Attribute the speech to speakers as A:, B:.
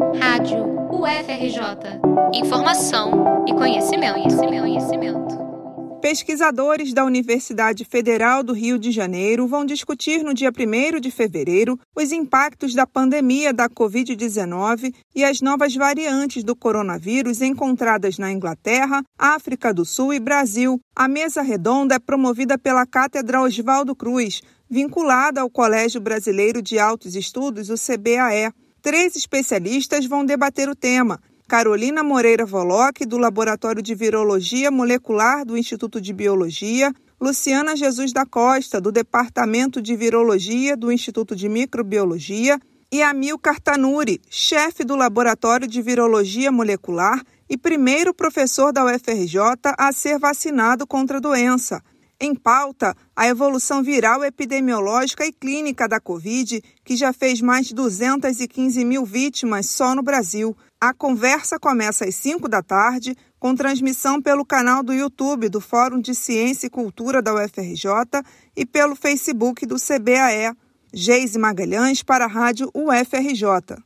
A: Rádio UFRJ. Informação e conhecimento, conhecimento, conhecimento.
B: Pesquisadores da Universidade Federal do Rio de Janeiro vão discutir no dia 1 de fevereiro os impactos da pandemia da Covid-19 e as novas variantes do coronavírus encontradas na Inglaterra, África do Sul e Brasil. A mesa redonda é promovida pela Cátedra Oswaldo Cruz, vinculada ao Colégio Brasileiro de Altos Estudos, o CBAE. Três especialistas vão debater o tema. Carolina Moreira Voloc, do Laboratório de Virologia Molecular do Instituto de Biologia, Luciana Jesus da Costa, do Departamento de Virologia do Instituto de Microbiologia, e Amil Cartanuri, chefe do Laboratório de Virologia Molecular e primeiro professor da UFRJ a ser vacinado contra a doença. Em pauta, a evolução viral epidemiológica e clínica da Covid, que já fez mais de 215 mil vítimas só no Brasil. A conversa começa às 5 da tarde, com transmissão pelo canal do YouTube do Fórum de Ciência e Cultura da UFRJ e pelo Facebook do CBAE. Geise Magalhães para a Rádio UFRJ.